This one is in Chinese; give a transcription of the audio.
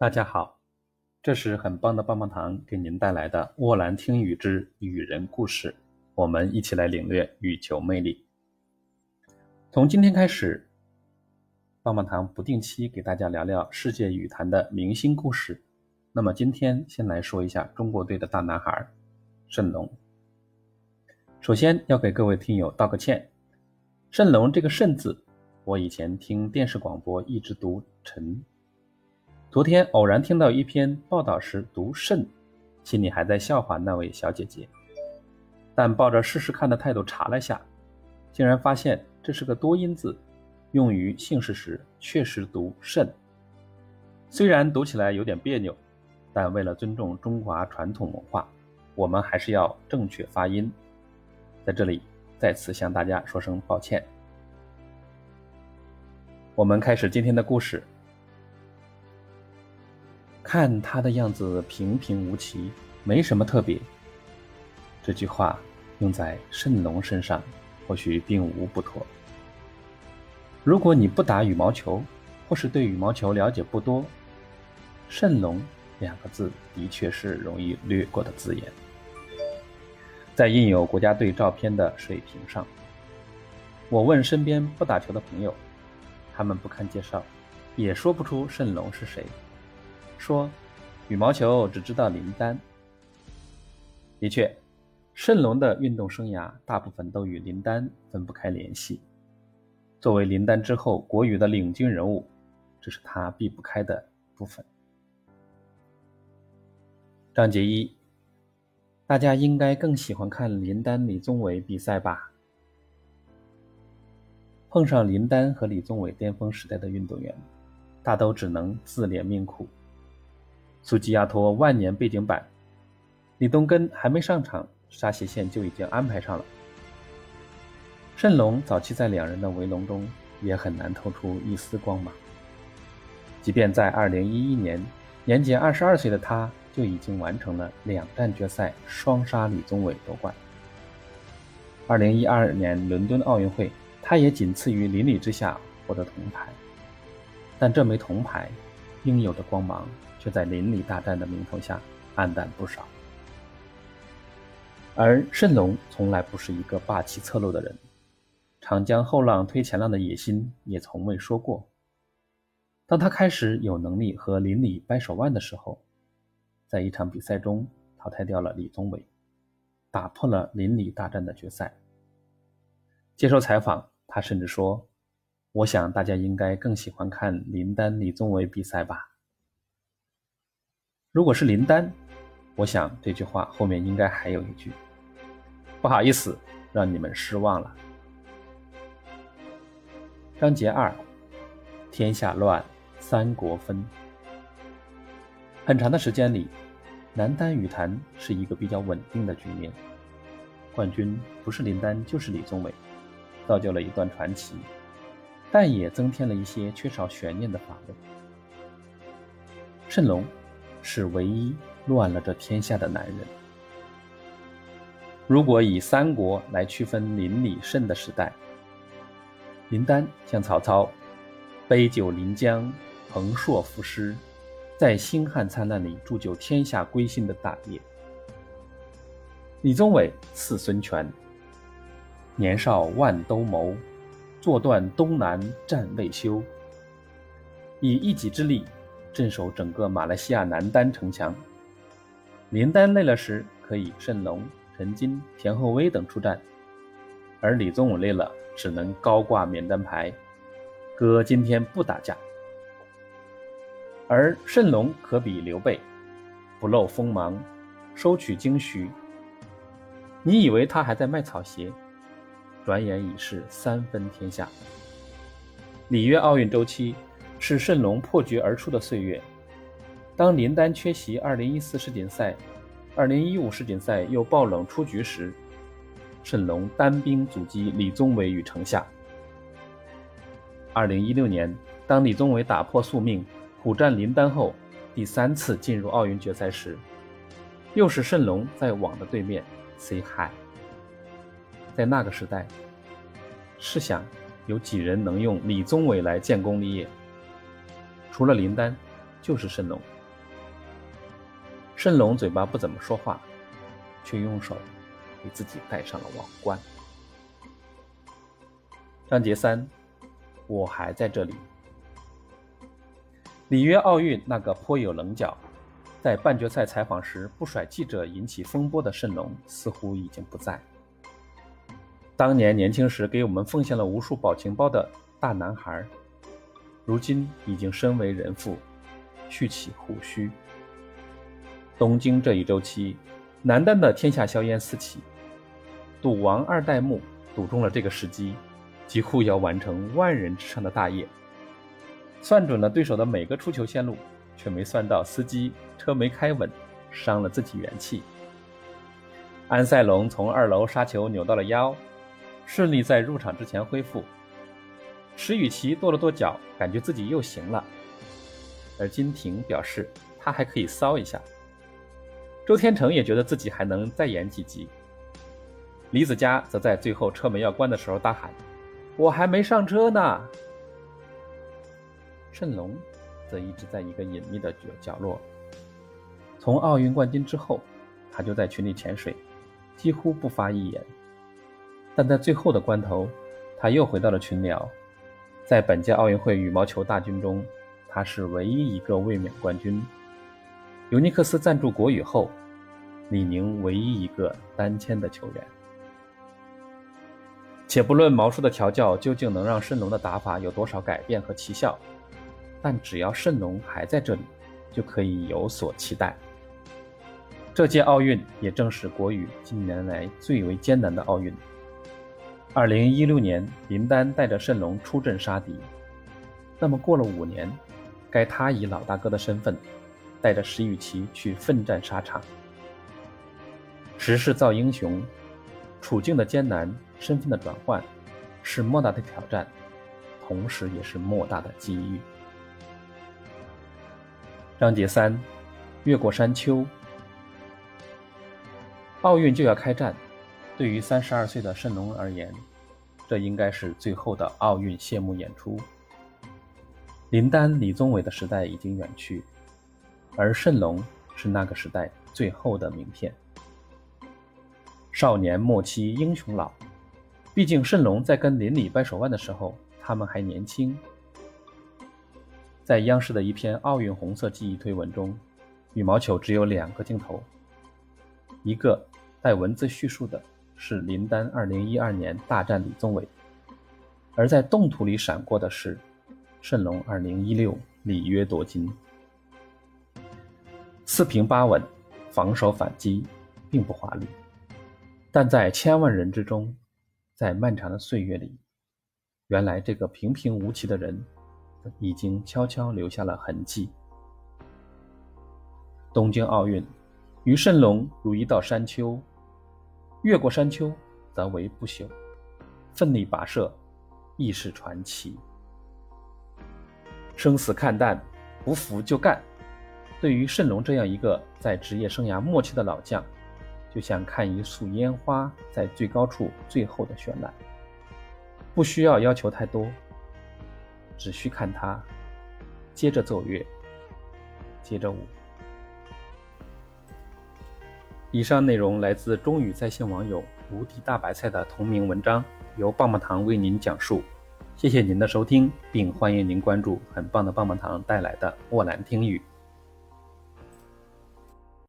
大家好，这是很棒的棒棒糖给您带来的《沃兰听雨之雨人故事》，我们一起来领略羽球魅力。从今天开始，棒棒糖不定期给大家聊聊世界羽坛的明星故事。那么今天先来说一下中国队的大男孩谌龙。首先要给各位听友道个歉，谌龙这个“谌”字，我以前听电视广播一直读“陈”。昨天偶然听到一篇报道时读“肾”，心里还在笑话那位小姐姐，但抱着试试看的态度查了下，竟然发现这是个多音字，用于姓氏时确实读“肾”。虽然读起来有点别扭，但为了尊重中华传统文化，我们还是要正确发音。在这里再次向大家说声抱歉。我们开始今天的故事。看他的样子平平无奇，没什么特别。这句话用在谌龙身上，或许并无不妥。如果你不打羽毛球，或是对羽毛球了解不多，“谌龙”两个字的确是容易略过的字眼。在印有国家队照片的水瓶上，我问身边不打球的朋友，他们不看介绍，也说不出谌龙是谁。说，羽毛球只知道林丹。的确，谌龙的运动生涯大部分都与林丹分不开联系。作为林丹之后国羽的领军人物，这是他避不开的部分。章节一，大家应该更喜欢看林丹、李宗伟比赛吧？碰上林丹和李宗伟巅峰时代的运动员，大都只能自怜命苦。苏吉亚托万年背景板，李东根还没上场，沙斜线就已经安排上了。谌龙早期在两人的围龙中也很难透出一丝光芒，即便在2011年，年仅22岁的他就已经完成了两站决赛双杀李宗伟夺冠。2012年伦敦奥运会，他也仅次于林里之下获得铜牌，但这枚铜牌应有的光芒。却在邻里大战的名头下黯淡不少。而谌龙从来不是一个霸气侧漏的人，长江后浪推前浪的野心也从未说过。当他开始有能力和邻里掰手腕的时候，在一场比赛中淘汰掉了李宗伟，打破了邻里大战的决赛。接受采访，他甚至说：“我想大家应该更喜欢看林丹、李宗伟比赛吧。”如果是林丹，我想这句话后面应该还有一句：“不好意思，让你们失望了。”章节二：天下乱，三国分。很长的时间里，男单羽坛是一个比较稳定的局面，冠军不是林丹就是李宗伟，造就了一段传奇，但也增添了一些缺少悬念的法位。谌龙。是唯一乱了这天下的男人。如果以三国来区分林李胜的时代，林丹像曹操，杯酒临江，横槊赋诗，在星汉灿烂里铸就天下归心的大业。李宗伟似孙权，年少万兜鍪，坐断东南战未休，以一己之力。镇守整个马来西亚南丹城墙，林丹累了时可以谌龙、陈金、田厚威等出战，而李宗伟累了只能高挂免单牌，哥今天不打架。而谌龙可比刘备，不露锋芒，收取经徐。你以为他还在卖草鞋，转眼已是三分天下。里约奥运周期。是谌龙破局而出的岁月。当林丹缺席2014世锦赛，2015世锦赛又爆冷出局时，谌龙单兵阻击李宗伟与城下。2016年，当李宗伟打破宿命，苦战林丹后，第三次进入奥运决赛时，又是谌龙在网的对面 say hi。在那个时代，试想，有几人能用李宗伟来建功立业？除了林丹，就是谌龙。谌龙嘴巴不怎么说话，却用手给自己戴上了王冠。章节三，我还在这里。里约奥运那个颇有棱角，在半决赛采访时不甩记者引起风波的谌龙，似乎已经不在。当年年轻时给我们奉献了无数表情包的大男孩，如今已经身为人父，蓄起胡须。东京这一周期，南丹的天下硝烟四起，赌王二代目赌中了这个时机。几乎要完成万人之上的大业，算准了对手的每个出球线路，却没算到司机车没开稳，伤了自己元气。安塞龙从二楼杀球扭到了腰，顺利在入场之前恢复。石宇奇跺了跺脚，感觉自己又行了。而金婷表示她还可以骚一下。周天成也觉得自己还能再演几集。李子嘉则在最后车门要关的时候大喊。我还没上车呢。谌龙则一直在一个隐秘的角角落。从奥运冠军之后，他就在群里潜水，几乎不发一言。但在最后的关头，他又回到了群聊。在本届奥运会羽毛球大军中，他是唯一一个卫冕冠军。尤尼克斯赞助国羽后，李宁唯一一个单签的球员。且不论毛叔的调教究竟能让谌龙的打法有多少改变和奇效，但只要谌龙还在这里，就可以有所期待。这届奥运也正是国羽近年来最为艰难的奥运。二零一六年林丹带着谌龙出阵杀敌，那么过了五年，该他以老大哥的身份，带着石宇奇去奋战沙场。时势造英雄，处境的艰难。身份的转换是莫大的挑战，同时也是莫大的机遇。章节三：越过山丘。奥运就要开战，对于三十二岁的谌龙而言，这应该是最后的奥运谢幕演出。林丹、李宗伟的时代已经远去，而谌龙是那个时代最后的名片。少年莫欺英雄老。毕竟，谌龙在跟林里掰手腕的时候，他们还年轻。在央视的一篇奥运红色记忆推文中，羽毛球只有两个镜头，一个带文字叙述的是林丹2012年大战李宗伟，而在动图里闪过的是谌龙2016里约夺金。四平八稳，防守反击，并不华丽，但在千万人之中。在漫长的岁月里，原来这个平平无奇的人，已经悄悄留下了痕迹。东京奥运，于谌龙如一道山丘，越过山丘则为不朽，奋力跋涉亦是传奇。生死看淡，不服就干。对于盛龙这样一个在职业生涯末期的老将。就像看一束烟花在最高处最后的绚烂，不需要要求太多，只需看他接着奏乐，接着舞。以上内容来自中宇在线网友“无敌大白菜”的同名文章，由棒棒糖为您讲述。谢谢您的收听，并欢迎您关注很棒的棒棒糖带来的沃兰听语。